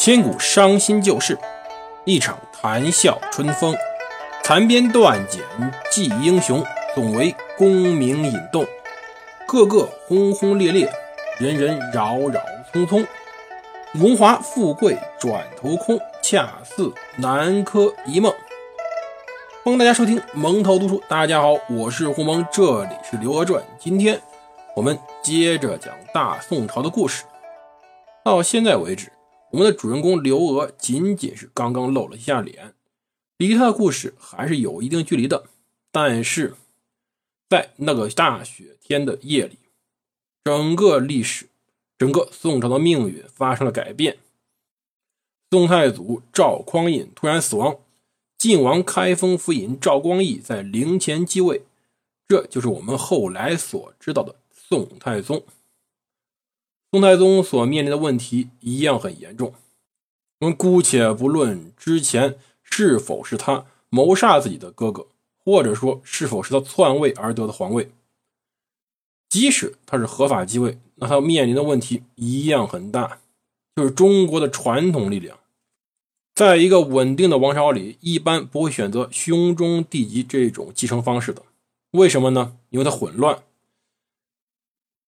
千古伤心旧事，一场谈笑春风。残编断简记英雄，总为功名引动。个个轰轰烈烈，人人扰扰匆匆。荣华富贵转头空，恰似南柯一梦。欢迎大家收听蒙头读书。大家好，我是胡蒙，这里是《刘娥传》。今天我们接着讲大宋朝的故事。到现在为止。我们的主人公刘娥仅仅是刚刚露了一下脸，离他的故事还是有一定距离的。但是，在那个大雪天的夜里，整个历史、整个宋朝的命运发生了改变。宋太祖赵匡胤突然死亡，晋王开封府尹赵光义在陵前继位，这就是我们后来所知道的宋太宗。宋太宗所面临的问题一样很严重。我们姑且不论之前是否是他谋杀自己的哥哥，或者说是否是他篡位而得的皇位，即使他是合法继位，那他面临的问题一样很大，就是中国的传统力量，在一个稳定的王朝里，一般不会选择兄终弟及这种继承方式的。为什么呢？因为它混乱，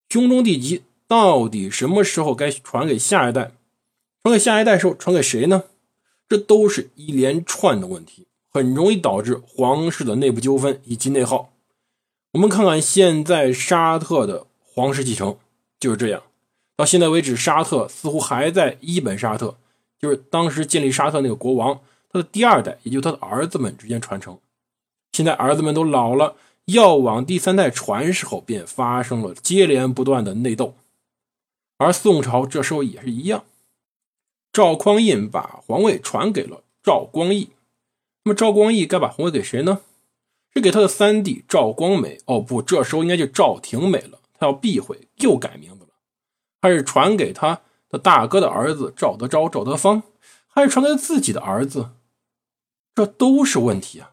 兄终弟及。到底什么时候该传给下一代？传给下一代时候传给谁呢？这都是一连串的问题，很容易导致皇室的内部纠纷以及内耗。我们看看现在沙特的皇室继承就是这样。到现在为止，沙特似乎还在伊本沙特，就是当时建立沙特那个国王，他的第二代，也就是他的儿子们之间传承。现在儿子们都老了，要往第三代传时候，便发生了接连不断的内斗。而宋朝这时候也是一样，赵匡胤把皇位传给了赵光义。那么赵光义该把皇位给谁呢？是给他的三弟赵光美？哦不，这时候应该就赵廷美了。他要避讳，又改名字了。还是传给他的大哥的儿子赵德昭、赵德芳？还是传给自己的儿子？这都是问题啊！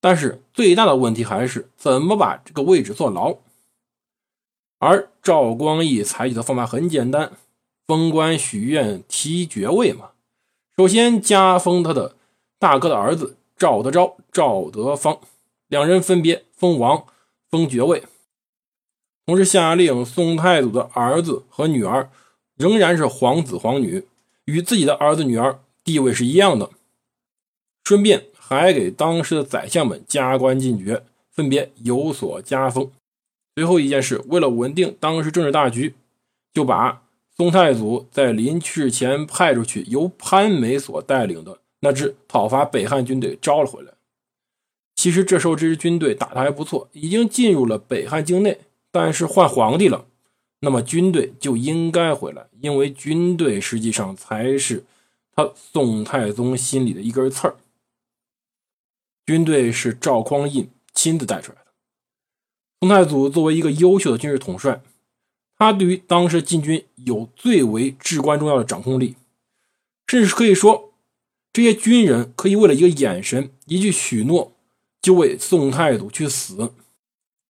但是最大的问题还是怎么把这个位置坐牢。而赵光义采取的方法很简单，封官许愿提爵位嘛。首先加封他的大哥的儿子赵德昭、赵德芳，两人分别封王、封爵位。同时下令宋太祖的儿子和女儿仍然是皇子皇女，与自己的儿子女儿地位是一样的。顺便还给当时的宰相们加官进爵，分别有所加封。最后一件事，为了稳定当时政治大局，就把宋太祖在临去世前派出去由潘美所带领的那支讨伐北汉军队招了回来。其实这时候这支军队打得还不错，已经进入了北汉境内。但是换皇帝了，那么军队就应该回来，因为军队实际上才是他宋太宗心里的一根刺儿。军队是赵匡胤亲自带出来。宋太祖作为一个优秀的军事统帅，他对于当时禁军有最为至关重要的掌控力，甚至可以说，这些军人可以为了一个眼神、一句许诺，就为宋太祖去死。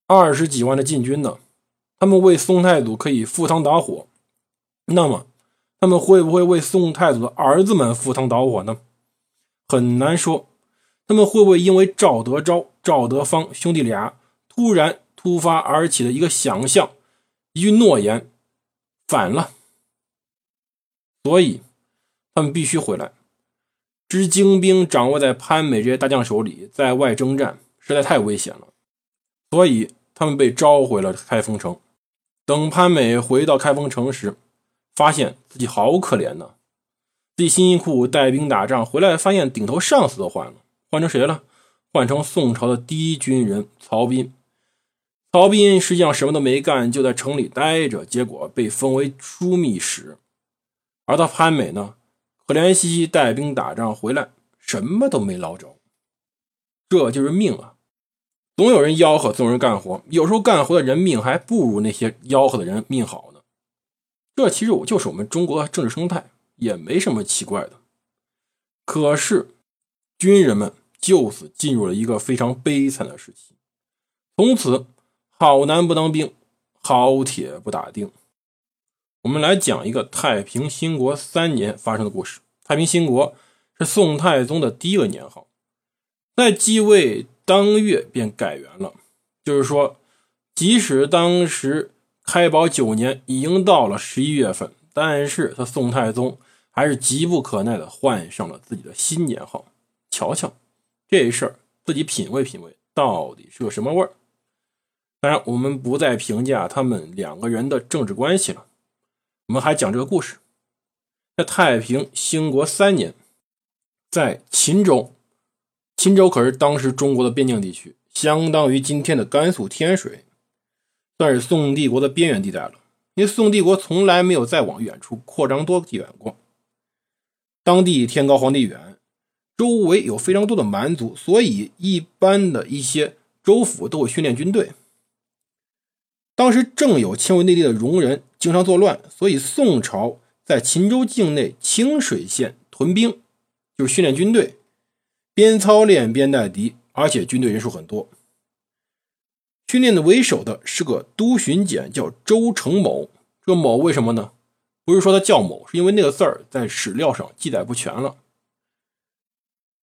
二十几万的禁军呢，他们为宋太祖可以赴汤蹈火，那么他们会不会为宋太祖的儿子们赴汤蹈火呢？很难说。他们会不会因为赵德昭、赵德芳兄弟俩突然？突发而起的一个想象，一句诺言，反了。所以他们必须回来。支精兵掌握在潘美这些大将手里，在外征战实在太危险了，所以他们被召回了开封城。等潘美回到开封城时，发现自己好可怜呐，自己辛辛苦苦带兵打仗回来，发现顶头上司都换了，换成谁了？换成宋朝的第一军人曹彬。曹彬实际上什么都没干，就在城里待着，结果被封为枢密使。而他潘美呢，可怜兮兮带兵打仗回来，什么都没捞着。这就是命啊！总有人吆喝，总有人干活。有时候干活的人命还不如那些吆喝的人命好呢。这其实我就是我们中国的政治生态，也没什么奇怪的。可是军人们就此进入了一个非常悲惨的时期，从此。好男不当兵，好铁不打钉。我们来讲一个太平兴国三年发生的故事。太平兴国是宋太宗的第一个年号，在继位当月便改元了。就是说，即使当时开宝九年已经到了十一月份，但是他宋太宗还是急不可耐的换上了自己的新年号。瞧瞧这事儿，自己品味品味，到底是个什么味儿？当然，我们不再评价他们两个人的政治关系了。我们还讲这个故事，在太平兴国三年，在秦州，秦州可是当时中国的边境地区，相当于今天的甘肃天水，算是宋帝国的边缘地带了。因为宋帝国从来没有再往远处扩张多远过。当地天高皇帝远，周围有非常多的蛮族，所以一般的一些州府都会训练军队。当时正有迁为内地的戎人经常作乱，所以宋朝在秦州境内清水县屯兵，就是训练军队，边操练边带敌，而且军队人数很多。训练的为首的是个都巡检，叫周成某。这某为什么呢？不是说他叫某，是因为那个字儿在史料上记载不全了。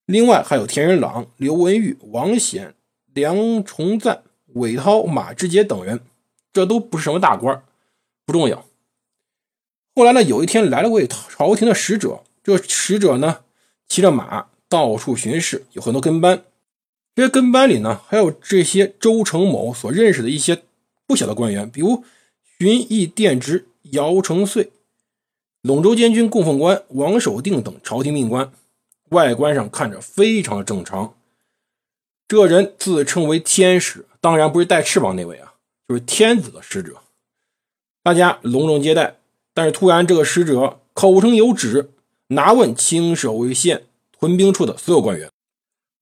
另外还有田仁朗、刘文玉、王显、梁崇赞、韦涛、马志杰等人。这都不是什么大官，不重要。后来呢，有一天来了位朝廷的使者，这使者呢骑着马到处巡视，有很多跟班。这些跟班里呢，还有这些周成某所认识的一些不小的官员，比如巡义殿直姚成岁、陇州监军供奉官王守定等朝廷命官，外观上看着非常的正常。这人自称为天使，当然不是带翅膀那位啊。就是天子的使者，大家隆重接待。但是突然，这个使者口称有旨，拿问清守卫县屯兵处的所有官员。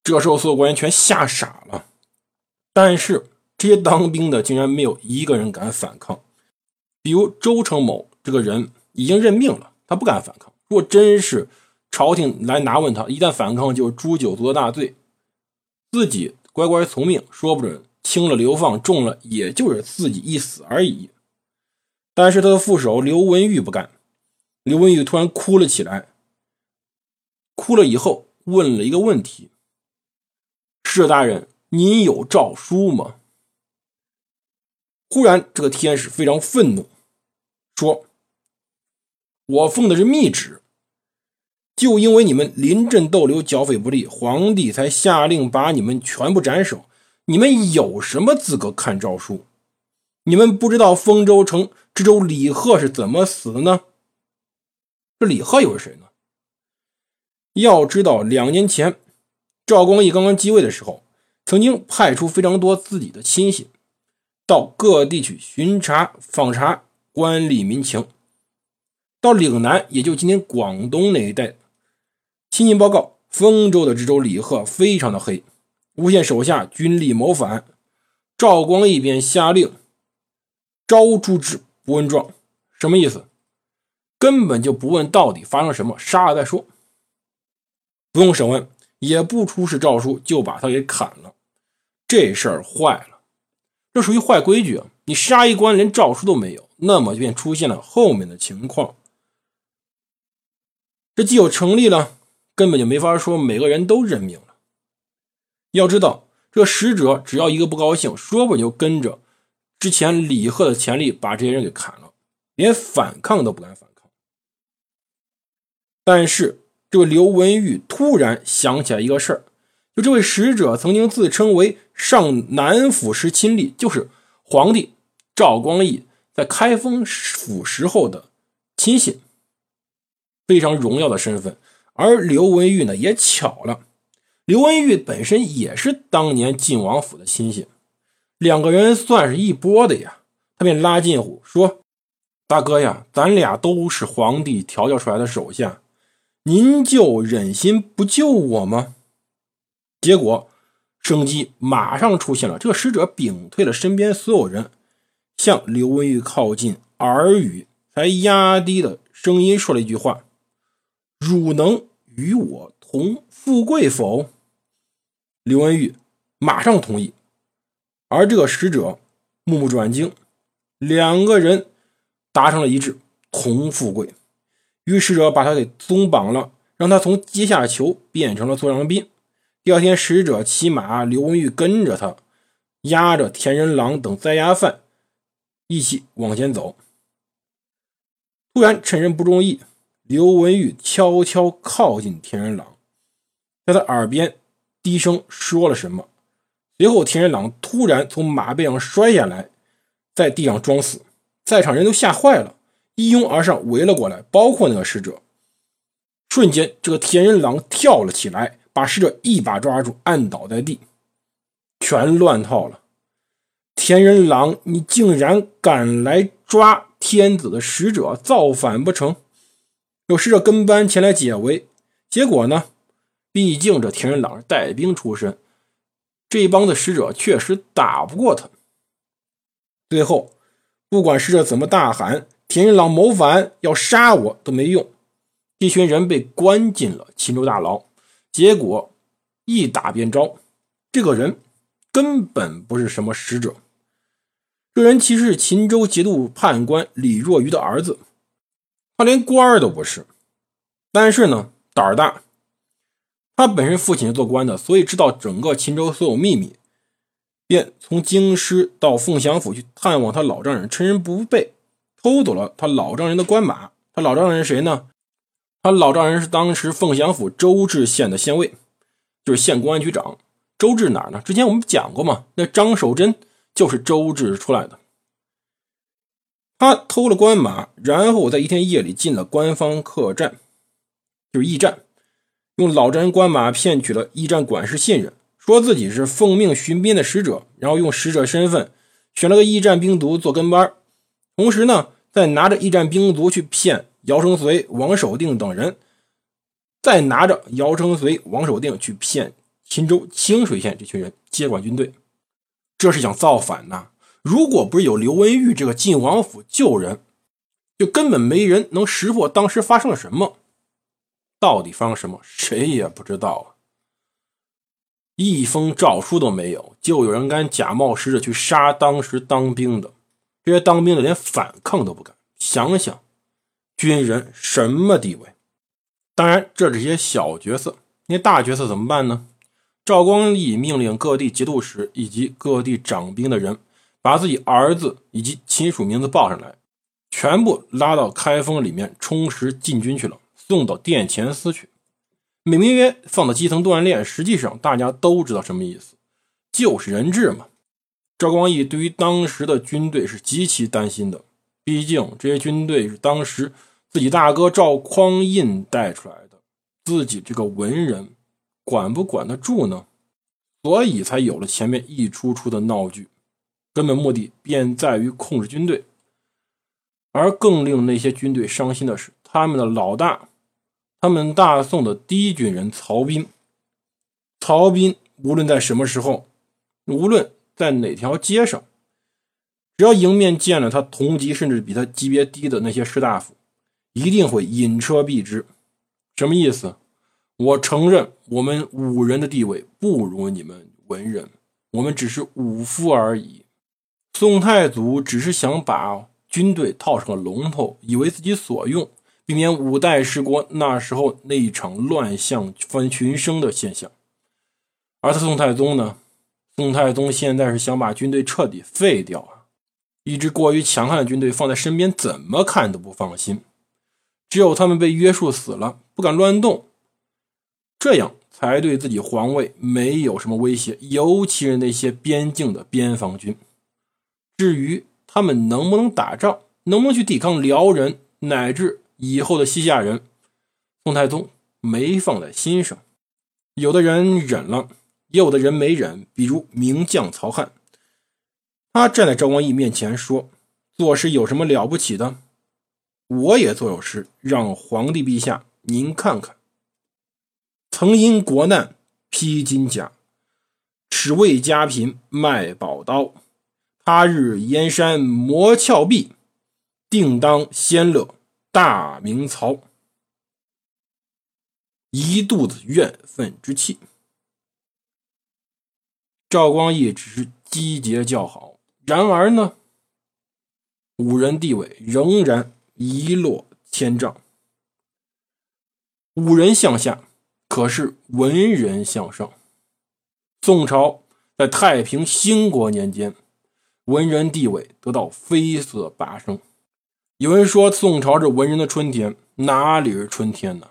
这时候，所有官员全吓傻了。但是这些当兵的竟然没有一个人敢反抗。比如周成某这个人已经认命了，他不敢反抗。如果真是朝廷来拿问他，一旦反抗就是诛九族的大罪，自己乖乖从命，说不准。轻了流放，重了也就是自己一死而已。但是他的副手刘文玉不干，刘文玉突然哭了起来。哭了以后问了一个问题：“是大人，您有诏书吗？”忽然，这个天使非常愤怒，说：“我奉的是密旨，就因为你们临阵逗留，剿匪不利，皇帝才下令把你们全部斩首。”你们有什么资格看诏书？你们不知道丰州城知州李贺是怎么死的呢？这李贺又是谁呢？要知道，两年前赵光义刚刚继位的时候，曾经派出非常多自己的亲信到各地去巡查访查官吏民情。到岭南，也就今天广东那一带，亲信报告，丰州的知州李贺非常的黑。诬陷手下军力谋反，赵光义便下令招诛之，不问状。什么意思？根本就不问到底发生什么，杀了再说。不用审问，也不出示诏书，就把他给砍了。这事儿坏了，这属于坏规矩啊！你杀一官连诏书都没有，那么便出现了后面的情况。这既有成立了，根本就没法说每个人都认命。要知道，这使者只要一个不高兴，说不就跟着之前李贺的前例把这些人给砍了，连反抗都不敢反抗。但是，这位刘文玉突然想起来一个事儿，就这位使者曾经自称为上南府时亲历，就是皇帝赵光义在开封府时候的亲信，非常荣耀的身份。而刘文玉呢，也巧了。刘文玉本身也是当年晋王府的亲信，两个人算是一波的呀。他便拉近乎说：“大哥呀，咱俩都是皇帝调教出来的手下，您就忍心不救我吗？”结果生机马上出现了，这个使者屏退了身边所有人，向刘文玉靠近，耳语才压低的声音说了一句话：“汝能与我同富贵否？”刘文玉马上同意，而这个使者目不转睛，两个人达成了一致，红富贵。于使者把他给松绑了，让他从阶下囚变成了座上宾。第二天，使者骑马，刘文玉跟着他，押着田仁郎等在押犯一起往前走。突然，趁人不注意，刘文玉悄悄靠近田仁郎，在他耳边低声说了什么。随后，田仁朗突然从马背上摔下来，在地上装死。在场人都吓坏了，一拥而上围了过来，包括那个使者。瞬间，这个田仁朗跳了起来，把使者一把抓住，按倒在地，全乱套了。田仁朗，你竟然敢来抓！天子的使者造反不成？有使者跟班前来解围，结果呢？毕竟这田仁朗是带兵出身，这一帮的使者确实打不过他。最后，不管使者怎么大喊“田仁朗谋反，要杀我”都没用，一群人被关进了秦州大牢。结果一打便招，这个人根本不是什么使者。这人其实是秦州节度判官李若愚的儿子，他连官儿都不是，但是呢胆儿大。他本身父亲是做官的，所以知道整个秦州所有秘密，便从京师到凤翔府去探望他老丈人，趁人不备偷走了他老丈人的官马。他老丈人是谁呢？他老丈人是当时凤翔府周至县的县尉，就是县公安局长。周至哪儿呢？之前我们讲过嘛，那张守贞。就是周至出来的，他偷了官马，然后在一天夜里进了官方客栈，就是驿站，用老丈人官马骗取了驿站管事信任，说自己是奉命巡边的使者，然后用使者身份选了个驿站兵卒做跟班，同时呢，再拿着驿站兵卒去骗姚承绥、王守定等人，再拿着姚承绥、王守定去骗秦州清水县这群人接管军队。这是想造反呐！如果不是有刘文玉这个晋王府救人，就根本没人能识破当时发生了什么。到底发生什么，谁也不知道啊！一封诏书都没有，就有人敢假冒使者去杀当时当兵的。这些当兵的连反抗都不敢。想想，军人什么地位？当然，这只是些小角色，那大角色怎么办呢？赵光义命令各地节度使以及各地掌兵的人，把自己儿子以及亲属名字报上来，全部拉到开封里面充实禁军去了，送到殿前司去。美名曰放到基层锻炼，实际上大家都知道什么意思，就是人质嘛。赵光义对于当时的军队是极其担心的，毕竟这些军队是当时自己大哥赵匡胤带出来的，自己这个文人。管不管得住呢？所以才有了前面一出出的闹剧，根本目的便在于控制军队。而更令那些军队伤心的是，他们的老大，他们大宋的第一军人曹彬。曹彬无论在什么时候，无论在哪条街上，只要迎面见了他同级甚至比他级别低的那些士大夫，一定会引车避之。什么意思？我承认，我们武人的地位不如你们文人，我们只是武夫而已。宋太祖只是想把军队套上了龙头，以为自己所用，避免五代十国那时候那一场乱象翻群生的现象。而他宋太宗呢？宋太宗现在是想把军队彻底废掉啊！一支过于强悍的军队放在身边，怎么看都不放心。只有他们被约束死了，不敢乱动。这样才对自己皇位没有什么威胁，尤其是那些边境的边防军。至于他们能不能打仗，能不能去抵抗辽人乃至以后的西夏人，宋太宗没放在心上。有的人忍了，也有的人没忍。比如名将曹汉，他站在赵光义面前说：“做事有什么了不起的？我也做有诗，让皇帝陛下您看看。”曾因国难披金甲，始为家贫卖宝刀。他日燕山磨峭壁，定当先乐大明曹。一肚子怨愤之气。赵光义只是击节叫好，然而呢，五人地位仍然一落千丈。五人向下，可是文人向上。宋朝在太平兴国年间，文人地位得到飞速的拔升。有人说，宋朝是文人的春天哪里是春天呢？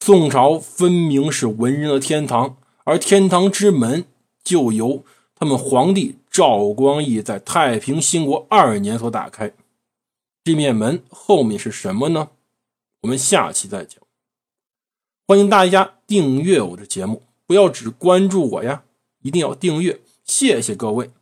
宋朝分明是文人的天堂，而天堂之门就由他们皇帝赵光义在太平兴国二年所打开。这面门后面是什么呢？我们下期再讲。欢迎大家订阅我的节目，不要只关注我呀，一定要订阅。谢谢各位。